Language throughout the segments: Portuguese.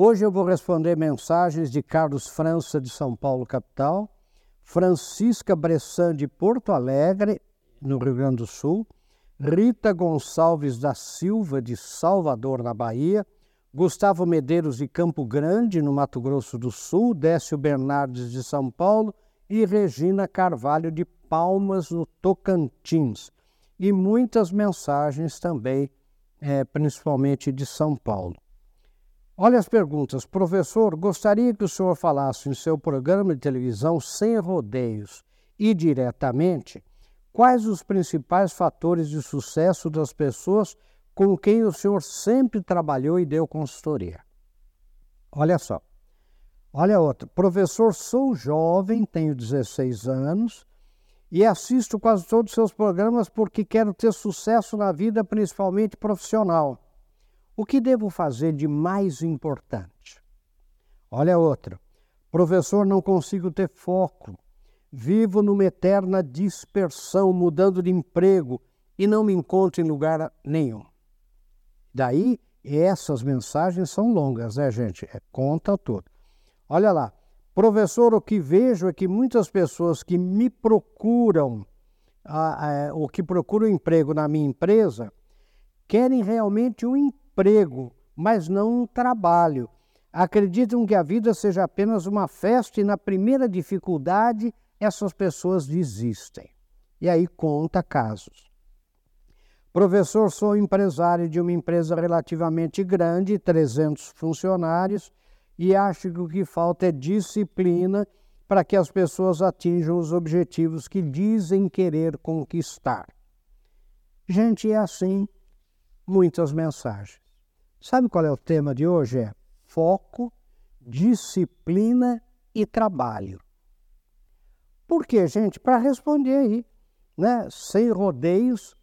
Hoje eu vou responder mensagens de Carlos França, de São Paulo, capital, Francisca Bressan, de Porto Alegre, no Rio Grande do Sul, Rita Gonçalves da Silva, de Salvador, na Bahia, Gustavo Medeiros, de Campo Grande, no Mato Grosso do Sul, Décio Bernardes, de São Paulo e Regina Carvalho, de Palmas, no Tocantins. E muitas mensagens também, é, principalmente de São Paulo. Olha as perguntas. Professor, gostaria que o senhor falasse em seu programa de televisão sem rodeios e diretamente quais os principais fatores de sucesso das pessoas com quem o senhor sempre trabalhou e deu consultoria. Olha só. Olha outra. Professor, sou jovem, tenho 16 anos e assisto quase todos os seus programas porque quero ter sucesso na vida, principalmente profissional. O que devo fazer de mais importante? Olha outra. Professor, não consigo ter foco. Vivo numa eterna dispersão, mudando de emprego e não me encontro em lugar nenhum. Daí, essas mensagens são longas, né, gente? É, conta tudo. Olha lá. Professor, o que vejo é que muitas pessoas que me procuram, a, a, ou que procuram emprego na minha empresa, querem realmente um emprego, mas não um trabalho. Acreditam que a vida seja apenas uma festa e na primeira dificuldade essas pessoas desistem. E aí conta casos. Professor, sou empresário de uma empresa relativamente grande, 300 funcionários, e acho que o que falta é disciplina para que as pessoas atinjam os objetivos que dizem querer conquistar. Gente, é assim muitas mensagens. Sabe qual é o tema de hoje? É foco, disciplina e trabalho. Por quê, gente? Para responder aí, né? sem rodeios,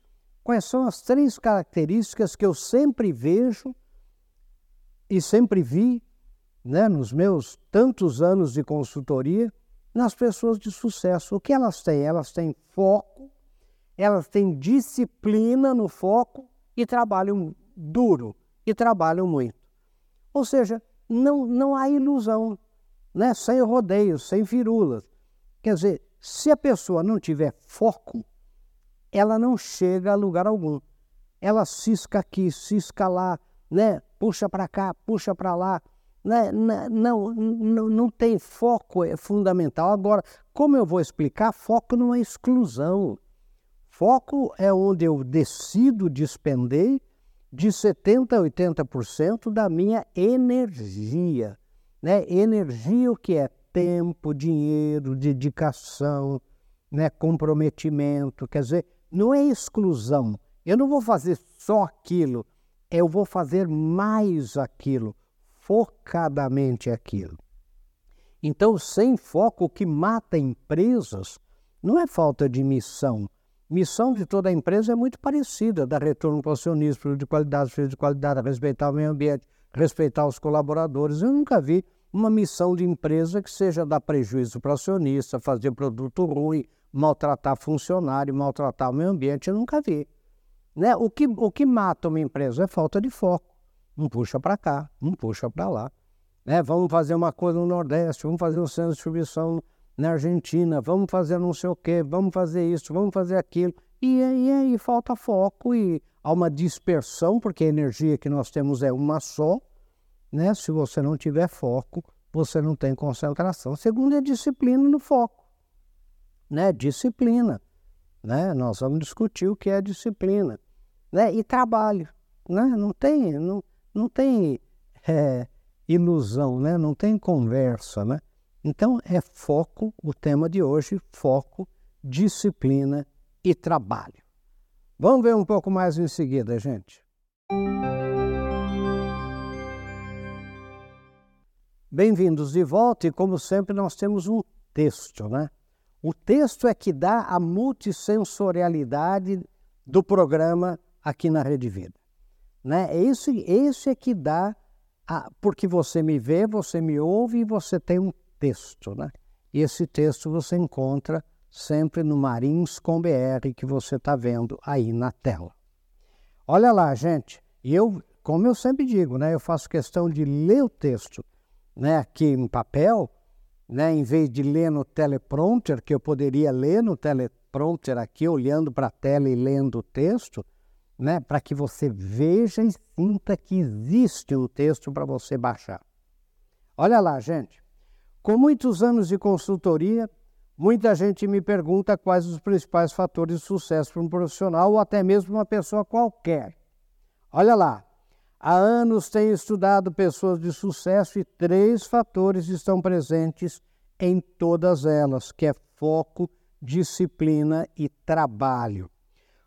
quais são as três características que eu sempre vejo e sempre vi né, nos meus tantos anos de consultoria nas pessoas de sucesso. O que elas têm? Elas têm foco, elas têm disciplina no foco e trabalham duro e trabalham muito. Ou seja, não, não há ilusão, né? sem rodeios, sem firulas. Quer dizer, se a pessoa não tiver foco, ela não chega a lugar algum. Ela cisca aqui, cisca lá, né? puxa para cá, puxa para lá. Né? Não, não, não tem foco, é fundamental. Agora, como eu vou explicar, foco não é exclusão. Foco é onde eu decido despender de 70% a 80% da minha energia. Né? Energia, o que é? Tempo, dinheiro, dedicação, né? comprometimento. Quer dizer, não é exclusão. Eu não vou fazer só aquilo, eu vou fazer mais aquilo, focadamente aquilo. Então, sem foco, o que mata empresas não é falta de missão. Missão de toda a empresa é muito parecida, dar retorno para o acionista, de qualidade, de qualidade, respeitar o meio ambiente, respeitar os colaboradores. Eu nunca vi uma missão de empresa que seja dar prejuízo para o acionista, fazer produto ruim, maltratar funcionário, maltratar o meio ambiente, eu nunca vi. Né? O, que, o que mata uma empresa é falta de foco. Um puxa para cá, um puxa para lá. Né? Vamos fazer uma coisa no Nordeste, vamos fazer um centro de distribuição na Argentina, vamos fazer não sei o quê, vamos fazer isso, vamos fazer aquilo. E aí, falta foco e há uma dispersão, porque a energia que nós temos é uma só. Né? Se você não tiver foco, você não tem concentração. Segundo é disciplina no foco né? Disciplina, né? Nós vamos discutir o que é disciplina, né? E trabalho, né? Não tem, não, não tem é, ilusão, né? Não tem conversa, né? Então é foco, o tema de hoje, foco, disciplina e trabalho. Vamos ver um pouco mais em seguida, gente. Bem-vindos de volta e como sempre nós temos um texto, né? O texto é que dá a multissensorialidade do programa aqui na Rede Vida. Né? Esse, esse é que dá, a, porque você me vê, você me ouve e você tem um texto. Né? E esse texto você encontra sempre no Marins com BR que você está vendo aí na tela. Olha lá, gente, eu como eu sempre digo, né, eu faço questão de ler o texto né, aqui em papel, né, em vez de ler no teleprompter, que eu poderia ler no teleprompter aqui, olhando para a tela e lendo o texto, né, para que você veja e sinta que existe um texto para você baixar. Olha lá, gente. Com muitos anos de consultoria, muita gente me pergunta quais os principais fatores de sucesso para um profissional ou até mesmo uma pessoa qualquer. Olha lá. Há anos tenho estudado pessoas de sucesso e três fatores estão presentes em todas elas, que é foco, disciplina e trabalho.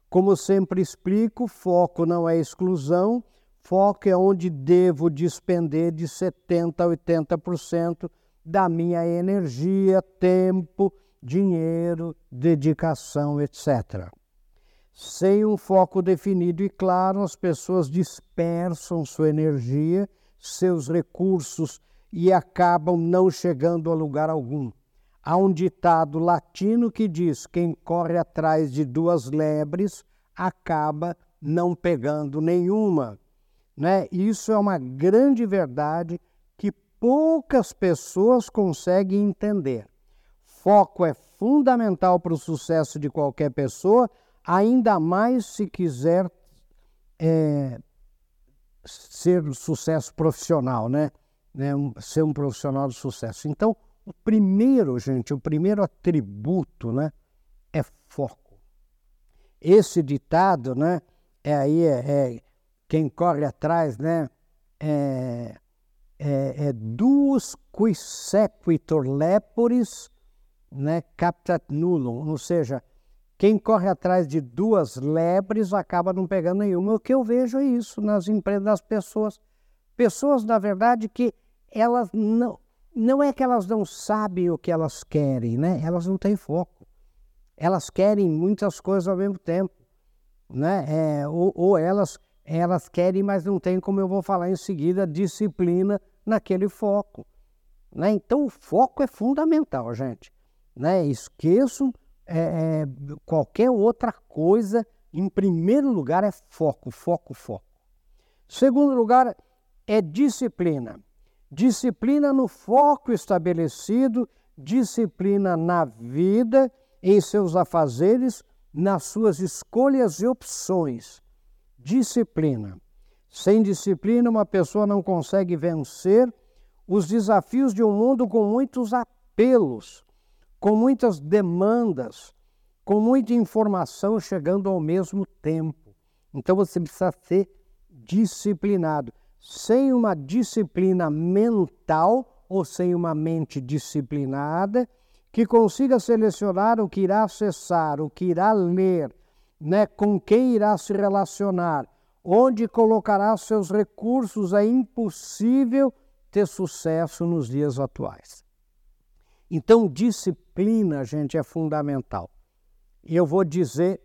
Como sempre explico, foco não é exclusão, foco é onde devo despender de 70% a 80% da minha energia, tempo, dinheiro, dedicação, etc. Sem um foco definido e claro, as pessoas dispersam sua energia, seus recursos e acabam não chegando a lugar algum. Há um ditado latino que diz: quem corre atrás de duas lebres acaba não pegando nenhuma. Né? Isso é uma grande verdade poucas pessoas conseguem entender. Foco é fundamental para o sucesso de qualquer pessoa, ainda mais se quiser é, ser um sucesso profissional, né? né? ser um profissional de sucesso. Então, o primeiro, gente, o primeiro atributo, né, é foco. Esse ditado, né, é aí é, é quem corre atrás, né, é, é, é duos qui sequitur leporis, né, captat nullum, ou seja, quem corre atrás de duas lebres acaba não pegando nenhuma. O que eu vejo é isso nas empresas das pessoas. Pessoas, na verdade, que elas não, não é que elas não sabem o que elas querem, né? Elas não têm foco. Elas querem muitas coisas ao mesmo tempo, né? É, ou, ou elas, elas querem, mas não têm, como eu vou falar em seguida, disciplina naquele foco. Né? Então, o foco é fundamental, gente. Né? Esqueçam é, é, qualquer outra coisa. Em primeiro lugar, é foco, foco, foco. Segundo lugar, é disciplina. Disciplina no foco estabelecido, disciplina na vida, em seus afazeres, nas suas escolhas e opções. Disciplina. Sem disciplina, uma pessoa não consegue vencer os desafios de um mundo com muitos apelos, com muitas demandas, com muita informação chegando ao mesmo tempo. Então você precisa ser disciplinado sem uma disciplina mental ou sem uma mente disciplinada, que consiga selecionar o que irá acessar, o que irá ler, né, com quem irá se relacionar, onde colocará seus recursos, é impossível ter sucesso nos dias atuais. Então, disciplina, gente, é fundamental. E eu vou dizer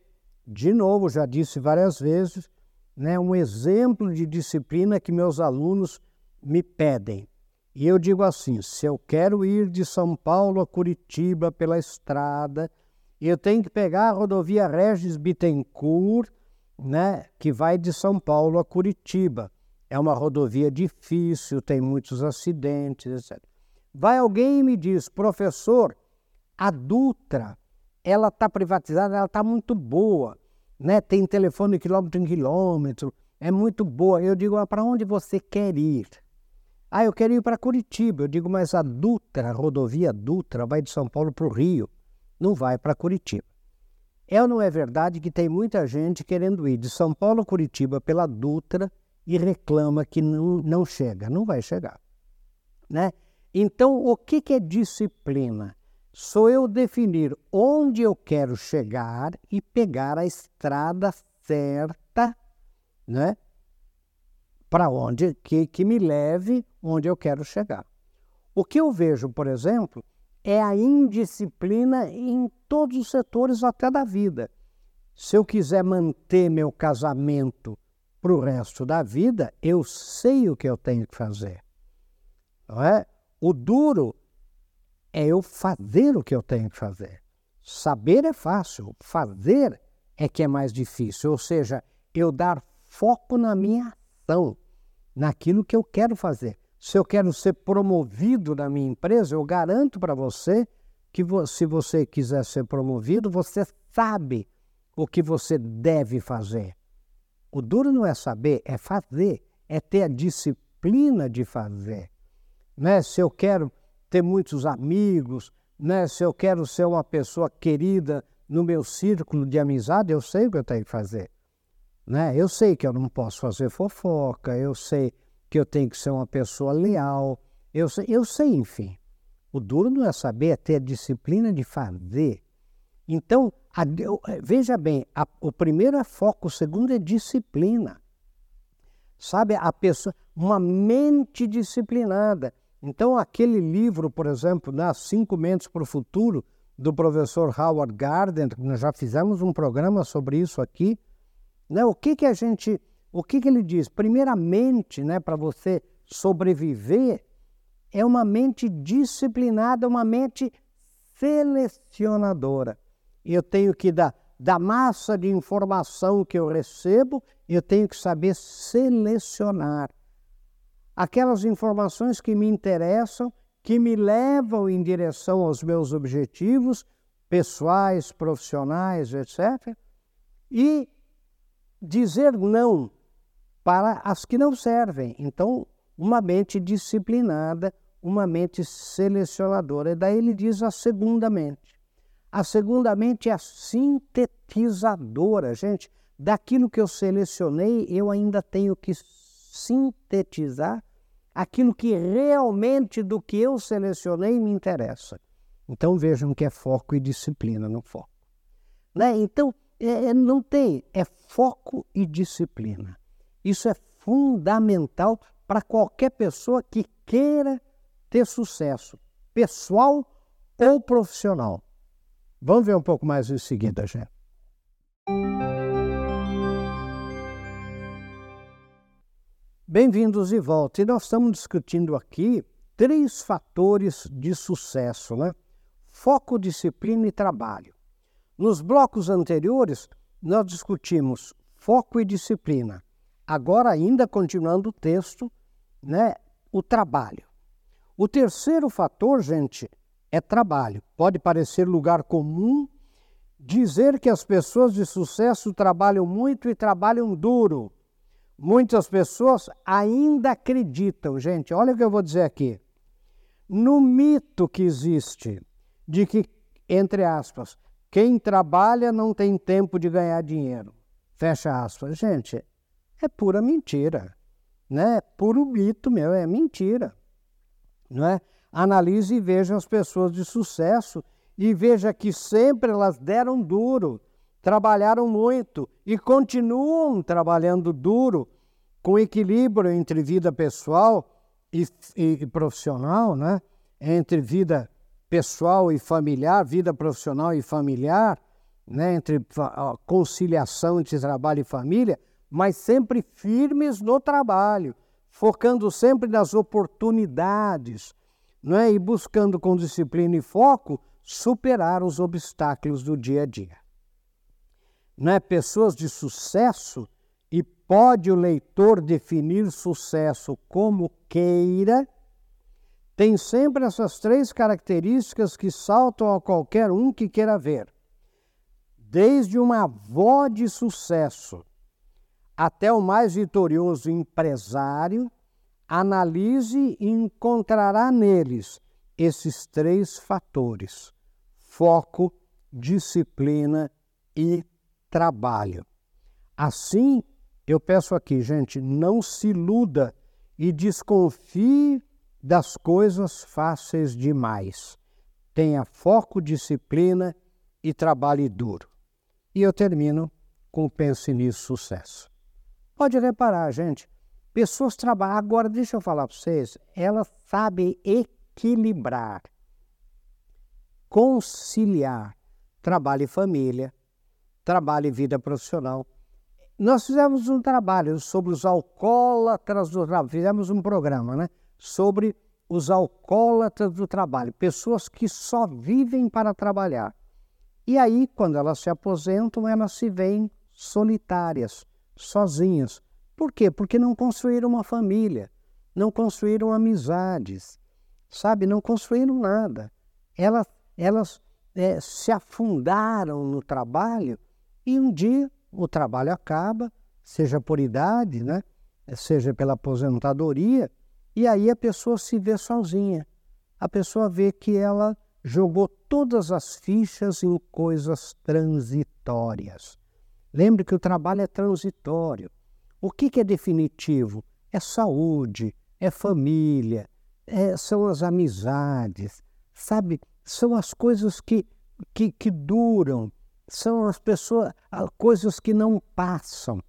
de novo, já disse várias vezes, né, um exemplo de disciplina que meus alunos me pedem. E eu digo assim: se eu quero ir de São Paulo a Curitiba pela estrada, eu tenho que pegar a rodovia Regis Bittencourt, né, que vai de São Paulo a Curitiba. É uma rodovia difícil, tem muitos acidentes, etc. Vai alguém e me diz, professor, a Dutra, ela está privatizada, ela está muito boa né? tem telefone quilômetro em quilômetro, é muito boa. Eu digo, ah, para onde você quer ir? Ah, eu quero ir para Curitiba. Eu digo, mas a Dutra, a rodovia Dutra, vai de São Paulo para o Rio, não vai para Curitiba. É ou não é verdade que tem muita gente querendo ir de São Paulo a Curitiba pela Dutra e reclama que não, não chega? Não vai chegar. Né? Então, o que, que é disciplina? sou eu definir onde eu quero chegar e pegar a estrada certa, né? Para onde que, que me leve onde eu quero chegar. O que eu vejo, por exemplo, é a indisciplina em todos os setores até da vida. Se eu quiser manter meu casamento para o resto da vida, eu sei o que eu tenho que fazer. Não é? O duro é eu fazer o que eu tenho que fazer. Saber é fácil, fazer é que é mais difícil, ou seja, eu dar foco na minha ação. naquilo que eu quero fazer. Se eu quero ser promovido na minha empresa, eu garanto para você que se você quiser ser promovido, você sabe o que você deve fazer. O duro não é saber, é fazer, é ter a disciplina de fazer. Né? Se eu quero ter muitos amigos, né? se eu quero ser uma pessoa querida no meu círculo de amizade, eu sei o que eu tenho que fazer. Né? Eu sei que eu não posso fazer fofoca, eu sei que eu tenho que ser uma pessoa leal, eu sei, eu sei enfim. O duro não é saber, é ter a disciplina de fazer. Então, a, veja bem, a, o primeiro é foco, o segundo é disciplina. Sabe, a pessoa, uma mente disciplinada. Então, aquele livro, por exemplo, nas Cinco Mentes para o Futuro, do professor Howard Gardner, nós já fizemos um programa sobre isso aqui. Né? O que, que a gente, o que, que ele diz? Primeiramente, né, para você sobreviver, é uma mente disciplinada, uma mente selecionadora. Eu tenho que dar da massa de informação que eu recebo, eu tenho que saber selecionar aquelas informações que me interessam, que me levam em direção aos meus objetivos pessoais, profissionais, etc. E dizer não para as que não servem. Então, uma mente disciplinada, uma mente selecionadora. E daí ele diz a segunda mente. A segunda mente é a sintetizadora, gente. Daquilo que eu selecionei, eu ainda tenho que sintetizar aquilo que realmente do que eu selecionei me interessa. Então vejam que é foco e disciplina no foco. Né? Então, é, é, não tem, é foco e disciplina. Isso é fundamental para qualquer pessoa que queira ter sucesso, pessoal ou profissional. Vamos ver um pouco mais em seguida, gente. Bem-vindos de volta. E nós estamos discutindo aqui três fatores de sucesso, né? Foco, disciplina e trabalho. Nos blocos anteriores, nós discutimos foco e disciplina. Agora, ainda continuando o texto, né, o trabalho. O terceiro fator, gente, é trabalho. Pode parecer lugar comum dizer que as pessoas de sucesso trabalham muito e trabalham duro. Muitas pessoas ainda acreditam, gente, olha o que eu vou dizer aqui. No mito que existe de que, entre aspas, quem trabalha não tem tempo de ganhar dinheiro. Fecha aspas. Gente, é pura mentira. Né? Puro mito meu, é mentira. Não é? analise e veja as pessoas de sucesso e veja que sempre elas deram duro, trabalharam muito e continuam trabalhando duro, com equilíbrio entre vida pessoal e, e, e profissional, né? entre vida pessoal e familiar, vida profissional e familiar, né? entre conciliação entre trabalho e família, mas sempre firmes no trabalho, focando sempre nas oportunidades não é? e buscando com disciplina e foco superar os obstáculos do dia a dia. Não é? Pessoas de sucesso, e pode o leitor definir sucesso como queira, tem sempre essas três características que saltam a qualquer um que queira ver. Desde uma avó de sucesso até o mais vitorioso empresário, analise e encontrará neles esses três fatores: foco, disciplina e trabalho. Assim, eu peço aqui, gente, não se iluda e desconfie das coisas fáceis demais. Tenha foco, disciplina e trabalhe duro. E eu termino com pense nisso sucesso. Pode reparar, gente, Pessoas trabalham. Agora, deixa eu falar para vocês, elas sabem equilibrar, conciliar trabalho e família, trabalho e vida profissional. Nós fizemos um trabalho sobre os alcoólatras do trabalho, fizemos um programa né, sobre os alcoólatras do trabalho, pessoas que só vivem para trabalhar. E aí, quando elas se aposentam, elas se veem solitárias, sozinhas, Por quê? Porque não construíram uma família, não construíram amizades, sabe? Não construíram nada. Elas, elas é, se afundaram no trabalho e um dia o trabalho acaba, seja por idade, né? seja pela aposentadoria, e aí a pessoa se vê sozinha. A pessoa vê que ela jogou todas as fichas em coisas transitórias. Lembre que o trabalho é transitório. O que, que é definitivo? É saúde, é família, é, são as amizades, sabe? São as coisas que, que, que duram, são as pessoas, coisas que não passam.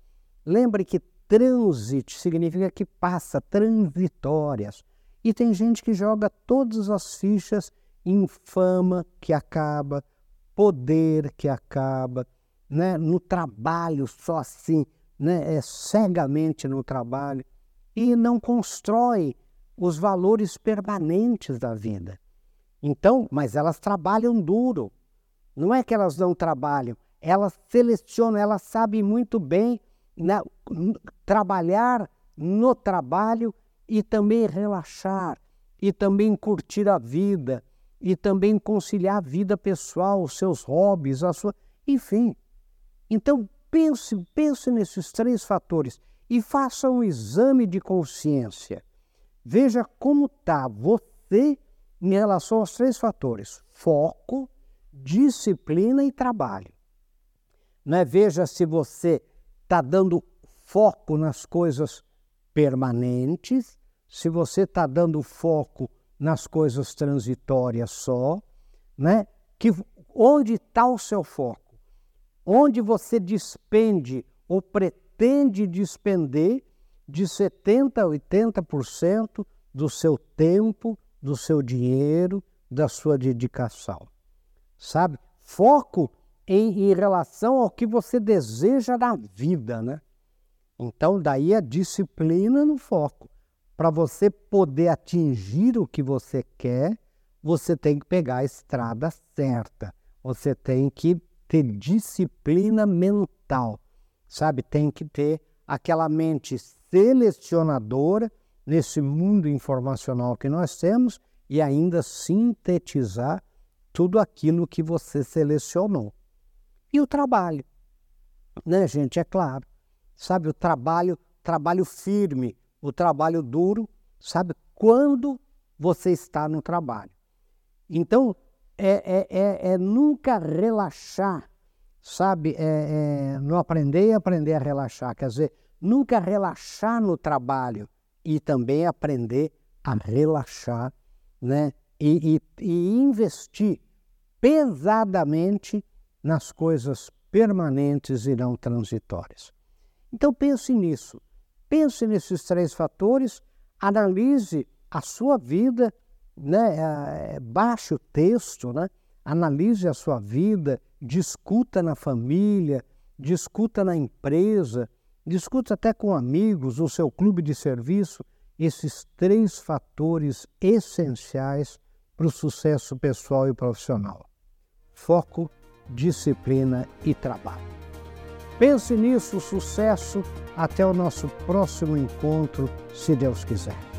Lembre que transit significa que passa, transitórias. E tem gente que joga todas as fichas em fama que acaba, poder que acaba, né? no trabalho só assim, né? é cegamente no trabalho, e não constrói os valores permanentes da vida. Então, mas elas trabalham duro. Não é que elas não trabalham, elas selecionam, elas sabem muito bem né, trabalhar no trabalho e também relaxar, e também curtir a vida, e também conciliar a vida pessoal, os seus hobbies, a sua. Enfim. Então, pense, pense nesses três fatores e faça um exame de consciência. Veja como está você em relação aos três fatores: foco, disciplina e trabalho. Né? Veja se você está dando foco nas coisas permanentes, se você está dando foco nas coisas transitórias só, né? Que onde está o seu foco? Onde você despende ou pretende despender de 70 a 80% do seu tempo, do seu dinheiro, da sua dedicação. Sabe? Foco em, em relação ao que você deseja na vida, né? Então, daí a disciplina no foco. Para você poder atingir o que você quer, você tem que pegar a estrada certa. Você tem que ter disciplina mental, sabe? Tem que ter aquela mente selecionadora nesse mundo informacional que nós temos e ainda sintetizar tudo aquilo que você selecionou. E o trabalho, né, gente? É claro. Sabe, o trabalho, trabalho firme, o trabalho duro, sabe? Quando você está no trabalho. Então, é, é, é, é nunca relaxar, sabe? É, é, não aprender e aprender a relaxar. Quer dizer, nunca relaxar no trabalho e também aprender a relaxar, né? E, e, e investir pesadamente nas coisas permanentes e não transitórias. Então pense nisso, pense nesses três fatores, analise a sua vida, né? É, baixe o texto, né? analise a sua vida, discuta na família, discuta na empresa, discuta até com amigos, o seu clube de serviço, esses três fatores essenciais para o sucesso pessoal e profissional: foco, disciplina e trabalho. Pense nisso, sucesso. Até o nosso próximo encontro, se Deus quiser.